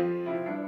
Música